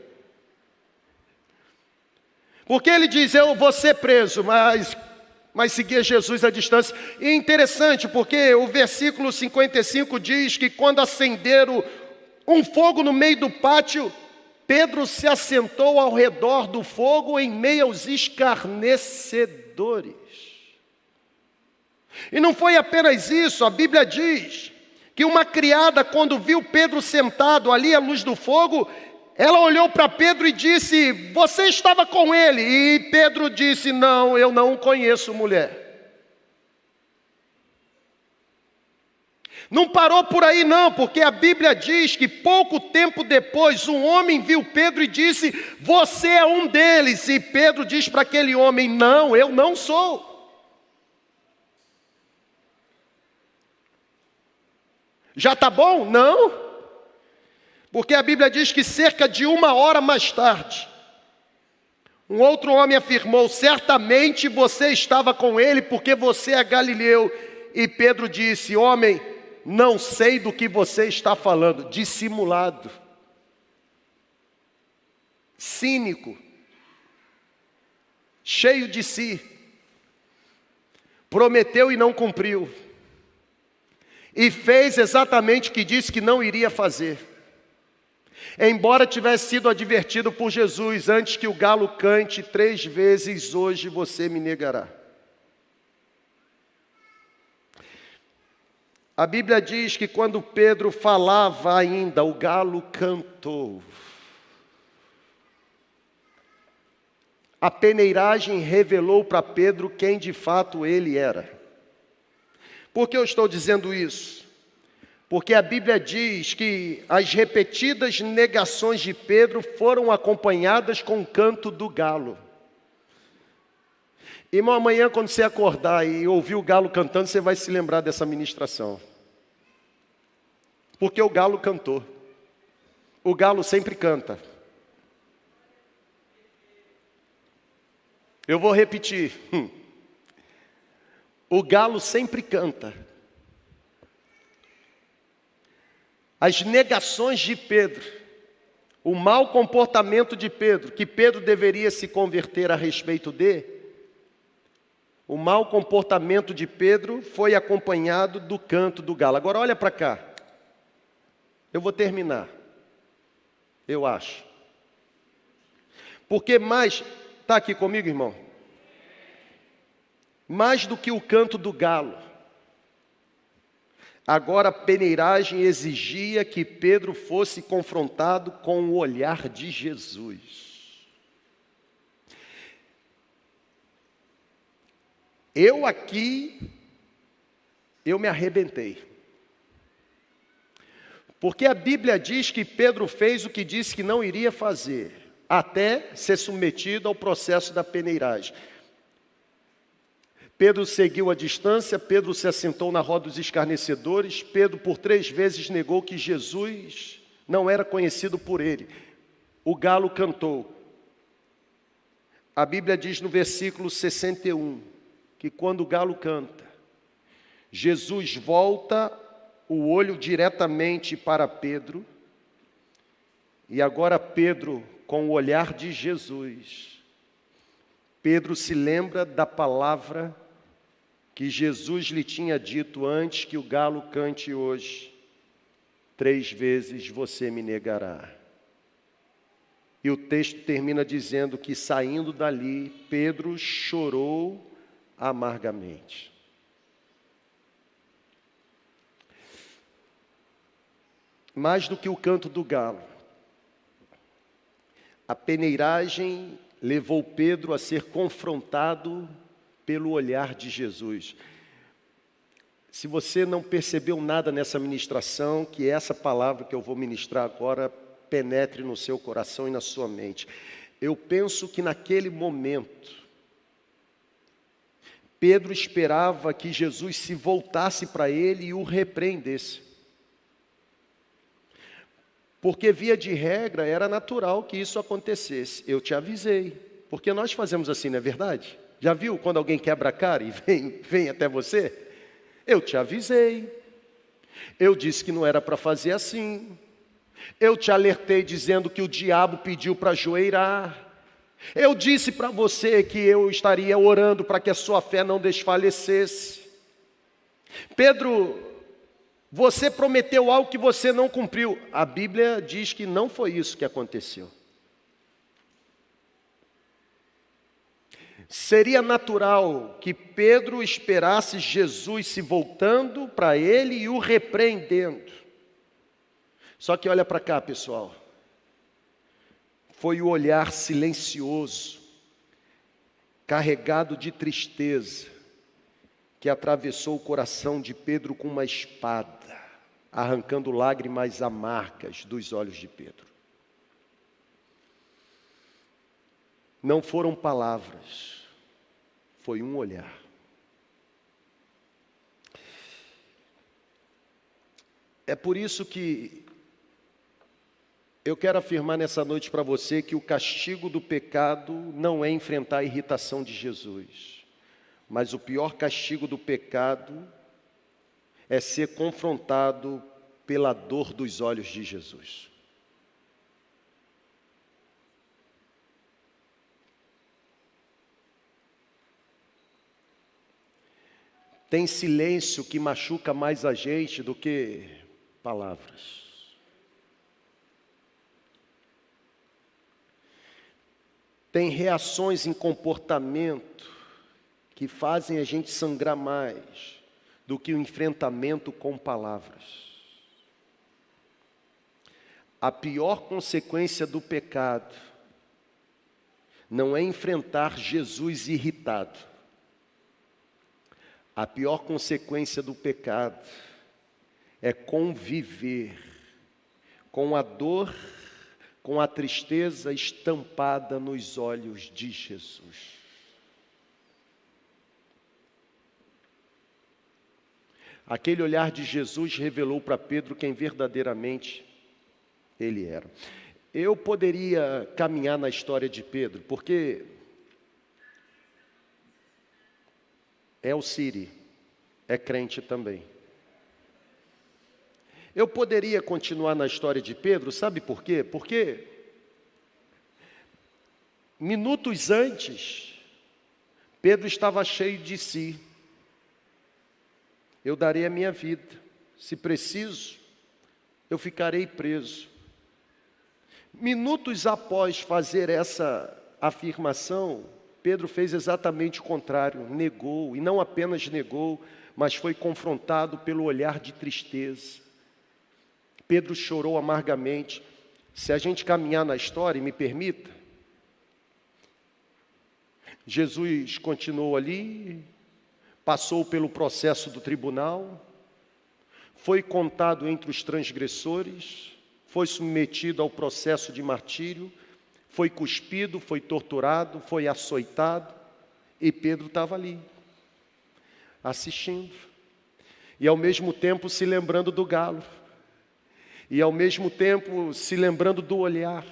Speaker 1: Porque ele diz: Eu vou ser preso, mas, mas seguia Jesus à distância. E é interessante, porque o versículo 55 diz que quando acenderam um fogo no meio do pátio, Pedro se assentou ao redor do fogo em meio aos escarnecedores. E não foi apenas isso, a Bíblia diz que uma criada, quando viu Pedro sentado ali à luz do fogo, ela olhou para Pedro e disse: Você estava com ele? E Pedro disse: Não, eu não conheço, mulher. Não parou por aí, não, porque a Bíblia diz que pouco tempo depois um homem viu Pedro e disse: Você é um deles. E Pedro diz para aquele homem: Não, eu não sou. Já está bom? Não. Porque a Bíblia diz que cerca de uma hora mais tarde, um outro homem afirmou: Certamente você estava com ele, porque você é galileu. E Pedro disse: Homem, não sei do que você está falando, dissimulado, cínico, cheio de si, prometeu e não cumpriu, e fez exatamente o que disse que não iria fazer. Embora tivesse sido advertido por Jesus antes que o galo cante três vezes, hoje você me negará. A Bíblia diz que quando Pedro falava ainda, o galo cantou. A peneiragem revelou para Pedro quem de fato ele era. Por que eu estou dizendo isso? Porque a Bíblia diz que as repetidas negações de Pedro foram acompanhadas com o canto do galo. Irmão, amanhã quando você acordar e ouvir o galo cantando, você vai se lembrar dessa ministração. Porque o galo cantou. O galo sempre canta. Eu vou repetir. Hum. O galo sempre canta. As negações de Pedro, o mau comportamento de Pedro, que Pedro deveria se converter a respeito de, o mau comportamento de Pedro foi acompanhado do canto do galo. Agora olha para cá. Eu vou terminar. Eu acho. Porque mais, está aqui comigo, irmão? Mais do que o canto do galo. Agora a peneiragem exigia que Pedro fosse confrontado com o olhar de Jesus. Eu aqui, eu me arrebentei. Porque a Bíblia diz que Pedro fez o que disse que não iria fazer, até ser submetido ao processo da peneiragem. Pedro seguiu a distância, Pedro se assentou na roda dos escarnecedores, Pedro por três vezes negou que Jesus não era conhecido por ele. O galo cantou. A Bíblia diz no versículo 61: que quando o galo canta, Jesus volta o olho diretamente para Pedro, e agora Pedro, com o olhar de Jesus, Pedro se lembra da palavra que Jesus lhe tinha dito antes que o galo cante hoje: três vezes você me negará. E o texto termina dizendo que saindo dali, Pedro chorou amargamente. Mais do que o canto do galo, a peneiragem levou Pedro a ser confrontado pelo olhar de Jesus. Se você não percebeu nada nessa ministração, que essa palavra que eu vou ministrar agora penetre no seu coração e na sua mente. Eu penso que naquele momento, Pedro esperava que Jesus se voltasse para ele e o repreendesse. Porque, via de regra, era natural que isso acontecesse. Eu te avisei. Porque nós fazemos assim, não é verdade? Já viu quando alguém quebra a cara e vem, vem até você? Eu te avisei. Eu disse que não era para fazer assim. Eu te alertei dizendo que o diabo pediu para joeirar. Eu disse para você que eu estaria orando para que a sua fé não desfalecesse. Pedro, você prometeu algo que você não cumpriu. A Bíblia diz que não foi isso que aconteceu. Seria natural que Pedro esperasse Jesus se voltando para ele e o repreendendo. Só que olha para cá, pessoal foi o olhar silencioso, carregado de tristeza, que atravessou o coração de Pedro com uma espada, arrancando lágrimas amargas dos olhos de Pedro. Não foram palavras, foi um olhar. É por isso que eu quero afirmar nessa noite para você que o castigo do pecado não é enfrentar a irritação de Jesus, mas o pior castigo do pecado é ser confrontado pela dor dos olhos de Jesus. Tem silêncio que machuca mais a gente do que palavras. tem reações em comportamento que fazem a gente sangrar mais do que o enfrentamento com palavras. A pior consequência do pecado não é enfrentar Jesus irritado. A pior consequência do pecado é conviver com a dor com a tristeza estampada nos olhos de Jesus. Aquele olhar de Jesus revelou para Pedro quem verdadeiramente ele era. Eu poderia caminhar na história de Pedro, porque é o Siri, é crente também. Eu poderia continuar na história de Pedro, sabe por quê? Porque minutos antes, Pedro estava cheio de si. Eu darei a minha vida, se preciso, eu ficarei preso. Minutos após fazer essa afirmação, Pedro fez exatamente o contrário, negou, e não apenas negou, mas foi confrontado pelo olhar de tristeza. Pedro chorou amargamente. Se a gente caminhar na história, me permita, Jesus continuou ali, passou pelo processo do tribunal, foi contado entre os transgressores, foi submetido ao processo de martírio, foi cuspido, foi torturado, foi açoitado, e Pedro estava ali, assistindo, e ao mesmo tempo se lembrando do galo, e ao mesmo tempo se lembrando do olhar.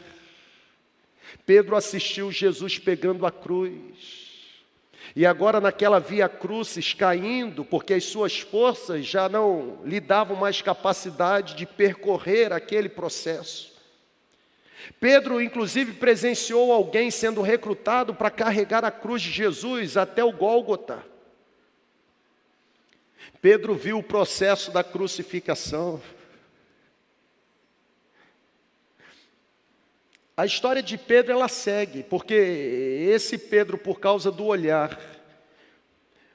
Speaker 1: Pedro assistiu Jesus pegando a cruz, e agora naquela via crucis caindo, porque as suas forças já não lhe davam mais capacidade de percorrer aquele processo. Pedro, inclusive, presenciou alguém sendo recrutado para carregar a cruz de Jesus até o Gólgota. Pedro viu o processo da crucificação. A história de Pedro ela segue, porque esse Pedro, por causa do olhar,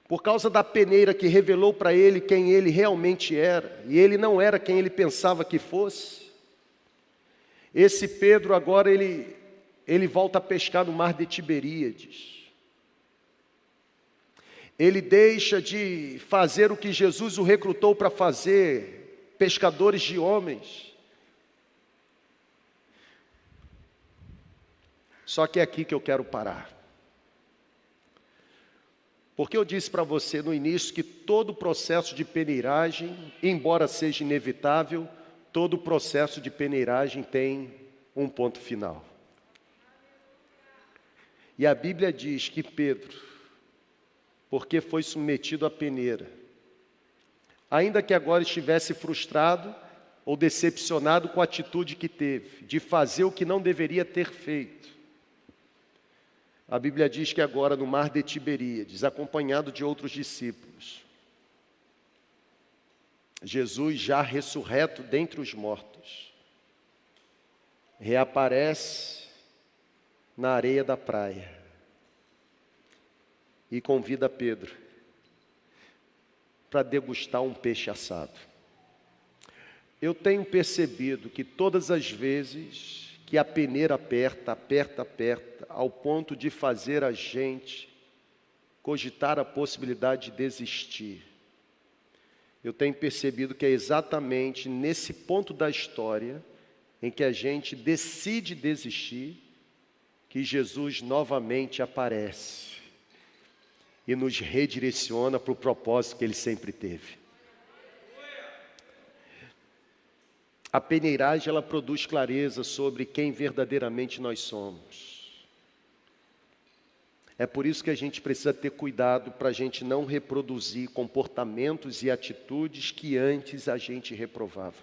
Speaker 1: por causa da peneira que revelou para ele quem ele realmente era, e ele não era quem ele pensava que fosse, esse Pedro agora ele, ele volta a pescar no mar de Tiberíades. Ele deixa de fazer o que Jesus o recrutou para fazer, pescadores de homens. Só que é aqui que eu quero parar. Porque eu disse para você no início que todo processo de peneiragem, embora seja inevitável, todo processo de peneiragem tem um ponto final. E a Bíblia diz que Pedro, porque foi submetido à peneira, ainda que agora estivesse frustrado ou decepcionado com a atitude que teve, de fazer o que não deveria ter feito, a Bíblia diz que agora no mar de Tiberíades, acompanhado de outros discípulos, Jesus já ressurreto dentre os mortos, reaparece na areia da praia e convida Pedro para degustar um peixe assado. Eu tenho percebido que todas as vezes que a peneira aperta, aperta, aperta, ao ponto de fazer a gente cogitar a possibilidade de desistir. Eu tenho percebido que é exatamente nesse ponto da história em que a gente decide desistir que Jesus novamente aparece e nos redireciona para o propósito que ele sempre teve. A peneiragem ela produz clareza sobre quem verdadeiramente nós somos. É por isso que a gente precisa ter cuidado para a gente não reproduzir comportamentos e atitudes que antes a gente reprovava.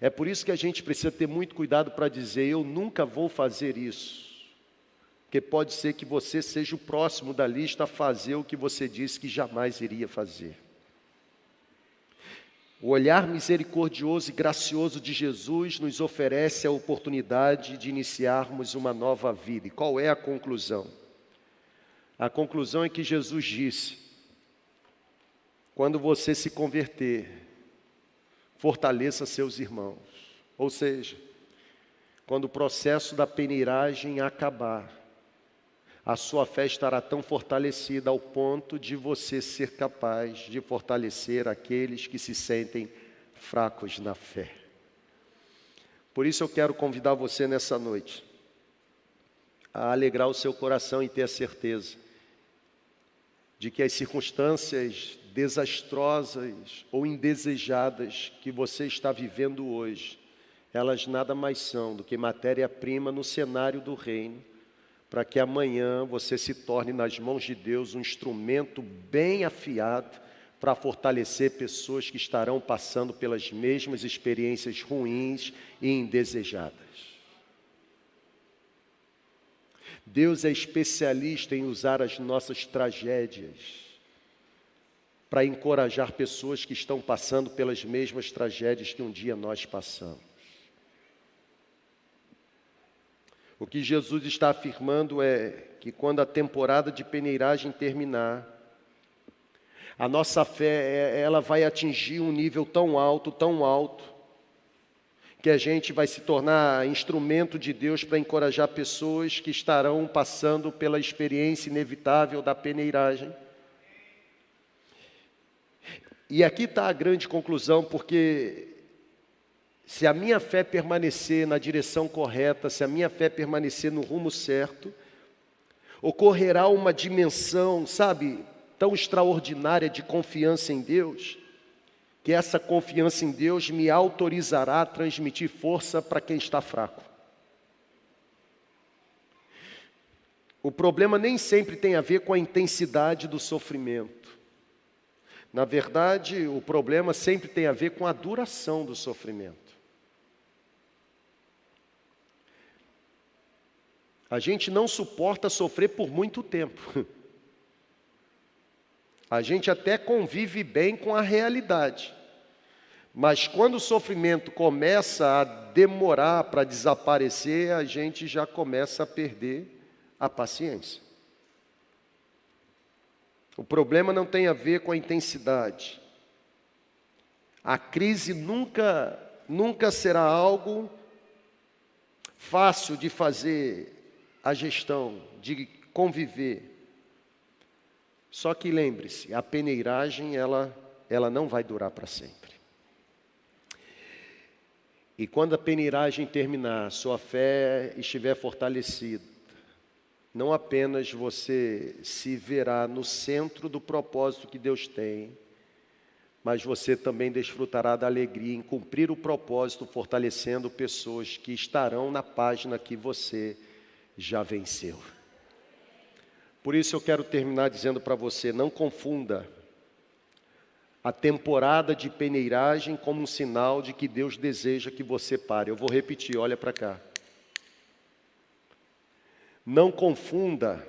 Speaker 1: É por isso que a gente precisa ter muito cuidado para dizer: eu nunca vou fazer isso. Porque pode ser que você seja o próximo da lista a fazer o que você disse que jamais iria fazer. O olhar misericordioso e gracioso de Jesus nos oferece a oportunidade de iniciarmos uma nova vida. E qual é a conclusão? A conclusão é que Jesus disse: quando você se converter, fortaleça seus irmãos. Ou seja, quando o processo da peneiragem acabar, a sua fé estará tão fortalecida ao ponto de você ser capaz de fortalecer aqueles que se sentem fracos na fé. Por isso eu quero convidar você nessa noite a alegrar o seu coração e ter a certeza de que as circunstâncias desastrosas ou indesejadas que você está vivendo hoje, elas nada mais são do que matéria-prima no cenário do reino para que amanhã você se torne nas mãos de Deus um instrumento bem afiado para fortalecer pessoas que estarão passando pelas mesmas experiências ruins e indesejadas. Deus é especialista em usar as nossas tragédias para encorajar pessoas que estão passando pelas mesmas tragédias que um dia nós passamos. O que Jesus está afirmando é que quando a temporada de peneiragem terminar, a nossa fé é, ela vai atingir um nível tão alto, tão alto, que a gente vai se tornar instrumento de Deus para encorajar pessoas que estarão passando pela experiência inevitável da peneiragem. E aqui está a grande conclusão, porque se a minha fé permanecer na direção correta, se a minha fé permanecer no rumo certo, ocorrerá uma dimensão, sabe, tão extraordinária de confiança em Deus, que essa confiança em Deus me autorizará a transmitir força para quem está fraco. O problema nem sempre tem a ver com a intensidade do sofrimento. Na verdade, o problema sempre tem a ver com a duração do sofrimento. A gente não suporta sofrer por muito tempo. A gente até convive bem com a realidade. Mas quando o sofrimento começa a demorar para desaparecer, a gente já começa a perder a paciência. O problema não tem a ver com a intensidade. A crise nunca, nunca será algo fácil de fazer a gestão, de conviver. Só que lembre-se, a peneiragem ela, ela não vai durar para sempre. E quando a peneiragem terminar, sua fé estiver fortalecida, não apenas você se verá no centro do propósito que Deus tem, mas você também desfrutará da alegria em cumprir o propósito, fortalecendo pessoas que estarão na página que você já venceu. Por isso eu quero terminar dizendo para você: não confunda a temporada de peneiragem como um sinal de que Deus deseja que você pare. Eu vou repetir, olha para cá. Não confunda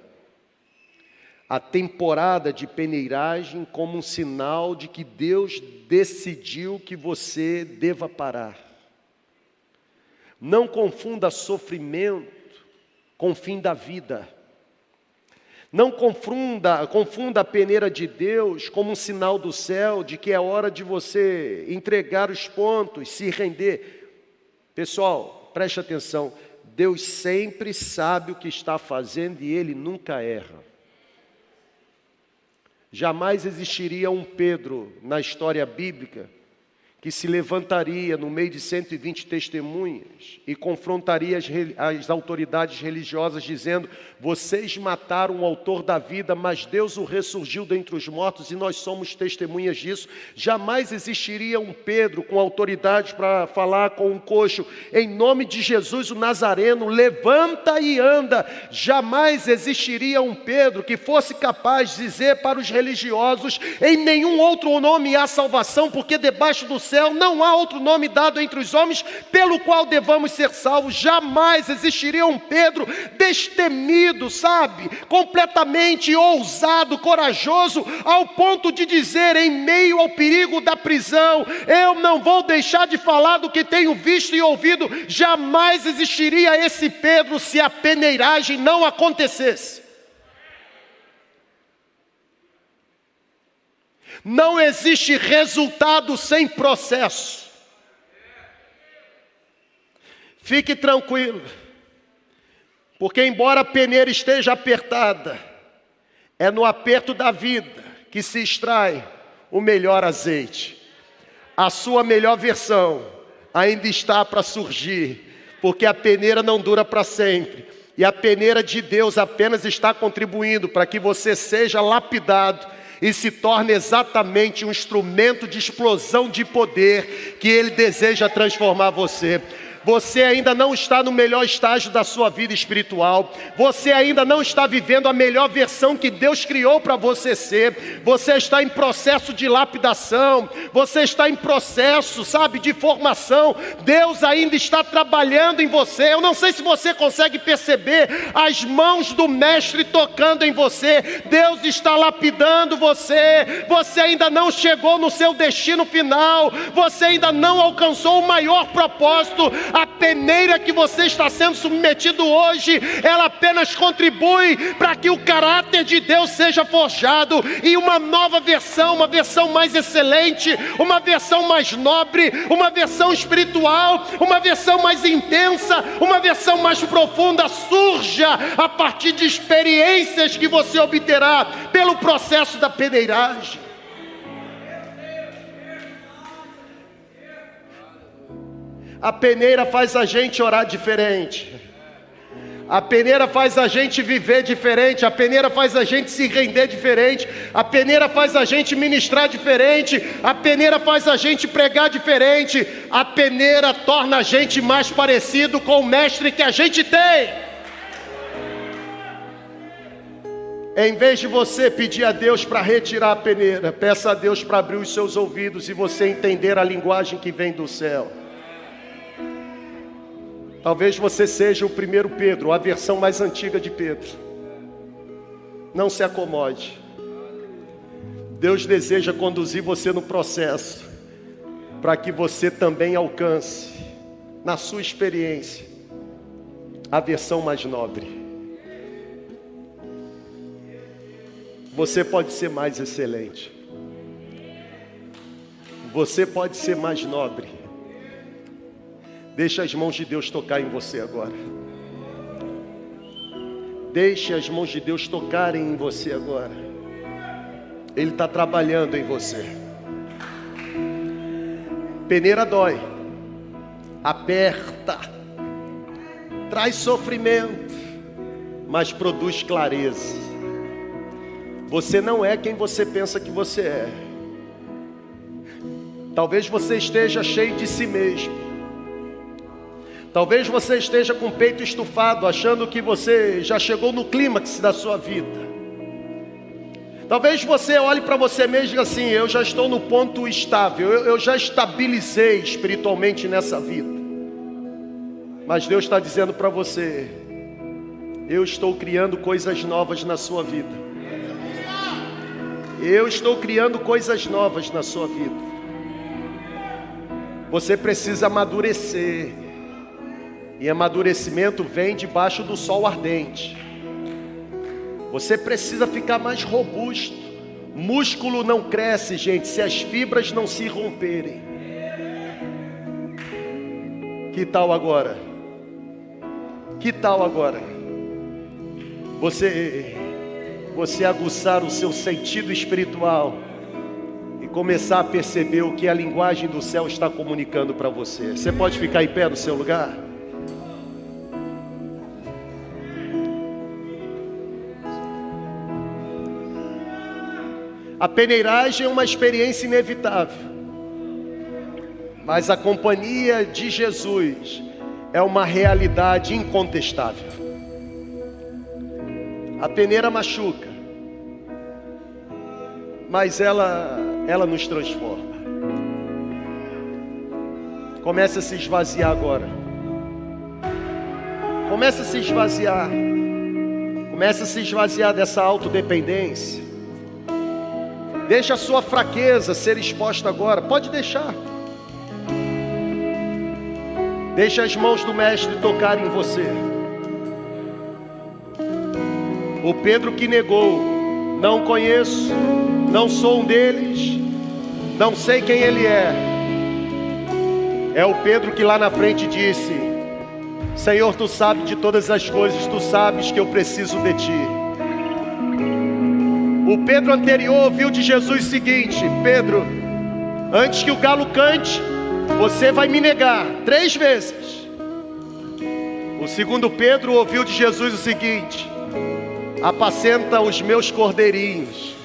Speaker 1: a temporada de peneiragem como um sinal de que Deus decidiu que você deva parar. Não confunda sofrimento com o fim da vida. Não confunda, confunda a peneira de Deus como um sinal do céu de que é hora de você entregar os pontos, se render. Pessoal, preste atenção. Deus sempre sabe o que está fazendo e ele nunca erra. Jamais existiria um Pedro na história bíblica que se levantaria no meio de 120 testemunhas e confrontaria as, as, autoridades religiosas, dizendo: Vocês mataram o autor da vida, mas Deus o ressurgiu dentre os mortos e nós somos testemunhas disso. Jamais existiria um Pedro com autoridade para falar com um coxo, em nome de Jesus o Nazareno, levanta e anda. Jamais existiria um Pedro que fosse capaz de dizer para os religiosos: Em nenhum outro nome há salvação, porque debaixo do céu não há outro nome dado entre os homens pelo qual devamos ser salvos. Jamais existiria um Pedro destemido, sabe? Completamente ousado, corajoso, ao ponto de dizer, em meio ao perigo da prisão: Eu não vou deixar de falar do que tenho visto e ouvido. Jamais existiria esse Pedro se a peneiragem não acontecesse. Não existe resultado sem processo. Fique tranquilo, porque, embora a peneira esteja apertada, é no aperto da vida que se extrai o melhor azeite. A sua melhor versão ainda está para surgir, porque a peneira não dura para sempre. E a peneira de Deus apenas está contribuindo para que você seja lapidado e se torna exatamente um instrumento de explosão de poder que Ele deseja transformar você. Você ainda não está no melhor estágio da sua vida espiritual, você ainda não está vivendo a melhor versão que Deus criou para você ser, você está em processo de lapidação, você está em processo, sabe, de formação, Deus ainda está trabalhando em você. Eu não sei se você consegue perceber as mãos do Mestre tocando em você, Deus está lapidando você, você ainda não chegou no seu destino final, você ainda não alcançou o maior propósito, a peneira que você está sendo submetido hoje, ela apenas contribui para que o caráter de Deus seja forjado e uma nova versão, uma versão mais excelente, uma versão mais nobre, uma versão espiritual, uma versão mais intensa, uma versão mais profunda surja a partir de experiências que você obterá pelo processo da peneiragem. A peneira faz a gente orar diferente. A peneira faz a gente viver diferente, a peneira faz a gente se render diferente, a peneira faz a gente ministrar diferente, a peneira faz a gente pregar diferente, a peneira torna a gente mais parecido com o mestre que a gente tem. Em vez de você pedir a Deus para retirar a peneira, peça a Deus para abrir os seus ouvidos e você entender a linguagem que vem do céu. Talvez você seja o primeiro Pedro, a versão mais antiga de Pedro. Não se acomode. Deus deseja conduzir você no processo, para que você também alcance, na sua experiência, a versão mais nobre. Você pode ser mais excelente. Você pode ser mais nobre. Deixe as mãos de Deus tocar em você agora. Deixe as mãos de Deus tocarem em você agora. Ele está trabalhando em você. Peneira dói, aperta, traz sofrimento, mas produz clareza. Você não é quem você pensa que você é. Talvez você esteja cheio de si mesmo. Talvez você esteja com o peito estufado, achando que você já chegou no clímax da sua vida. Talvez você olhe para você mesmo e diga assim: Eu já estou no ponto estável, eu, eu já estabilizei espiritualmente nessa vida. Mas Deus está dizendo para você: Eu estou criando coisas novas na sua vida. Eu estou criando coisas novas na sua vida. Você precisa amadurecer. E amadurecimento vem debaixo do sol ardente. Você precisa ficar mais robusto. Músculo não cresce, gente, se as fibras não se romperem. Que tal agora? Que tal agora? Você você aguçar o seu sentido espiritual e começar a perceber o que a linguagem do céu está comunicando para você. Você pode ficar em pé no seu lugar? A peneiragem é uma experiência inevitável, mas a companhia de Jesus é uma realidade incontestável. A peneira machuca, mas ela, ela nos transforma. Começa a se esvaziar agora. Começa a se esvaziar. Começa a se esvaziar dessa autodependência. Deixa a sua fraqueza ser exposta agora. Pode deixar. Deixa as mãos do mestre tocarem em você. O Pedro que negou, não conheço, não sou um deles, não sei quem ele é. É o Pedro que lá na frente disse: Senhor, tu sabes de todas as coisas, tu sabes que eu preciso de ti. O Pedro anterior ouviu de Jesus o seguinte: Pedro, antes que o galo cante, você vai me negar três vezes. O segundo Pedro ouviu de Jesus o seguinte: Apacenta os meus cordeirinhos,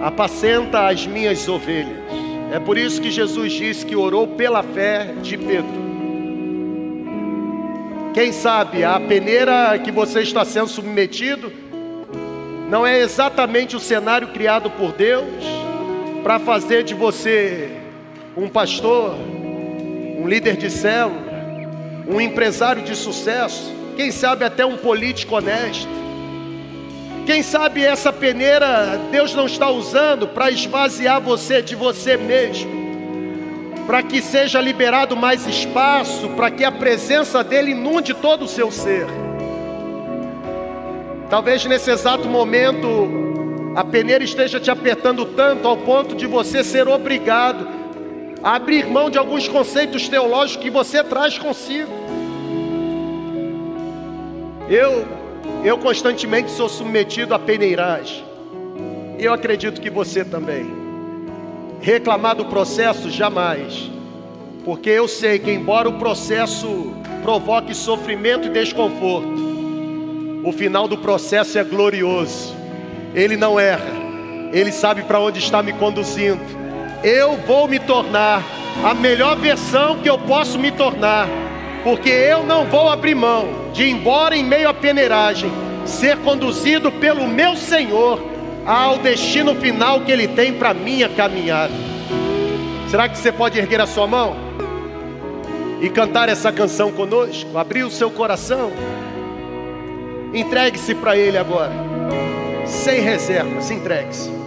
Speaker 1: apacenta as minhas ovelhas. É por isso que Jesus disse que orou pela fé de Pedro. Quem sabe a peneira que você está sendo submetido não é exatamente o cenário criado por Deus para fazer de você um pastor, um líder de célula, um empresário de sucesso, quem sabe até um político honesto. Quem sabe essa peneira Deus não está usando para esvaziar você de você mesmo, para que seja liberado mais espaço, para que a presença dele inunde todo o seu ser. Talvez nesse exato momento a peneira esteja te apertando tanto ao ponto de você ser obrigado a abrir mão de alguns conceitos teológicos que você traz consigo. Eu, eu constantemente sou submetido a peneiragem. Eu acredito que você também. Reclamar do processo jamais, porque eu sei que embora o processo provoque sofrimento e desconforto, o final do processo é glorioso. Ele não erra. Ele sabe para onde está me conduzindo. Eu vou me tornar a melhor versão que eu posso me tornar porque eu não vou abrir mão de ir embora em meio à peneiragem, ser conduzido pelo meu Senhor ao destino final que Ele tem para minha caminhada. Será que você pode erguer a sua mão e cantar essa canção conosco? Abrir o seu coração, entregue-se para Ele agora, sem reservas, entregue-se.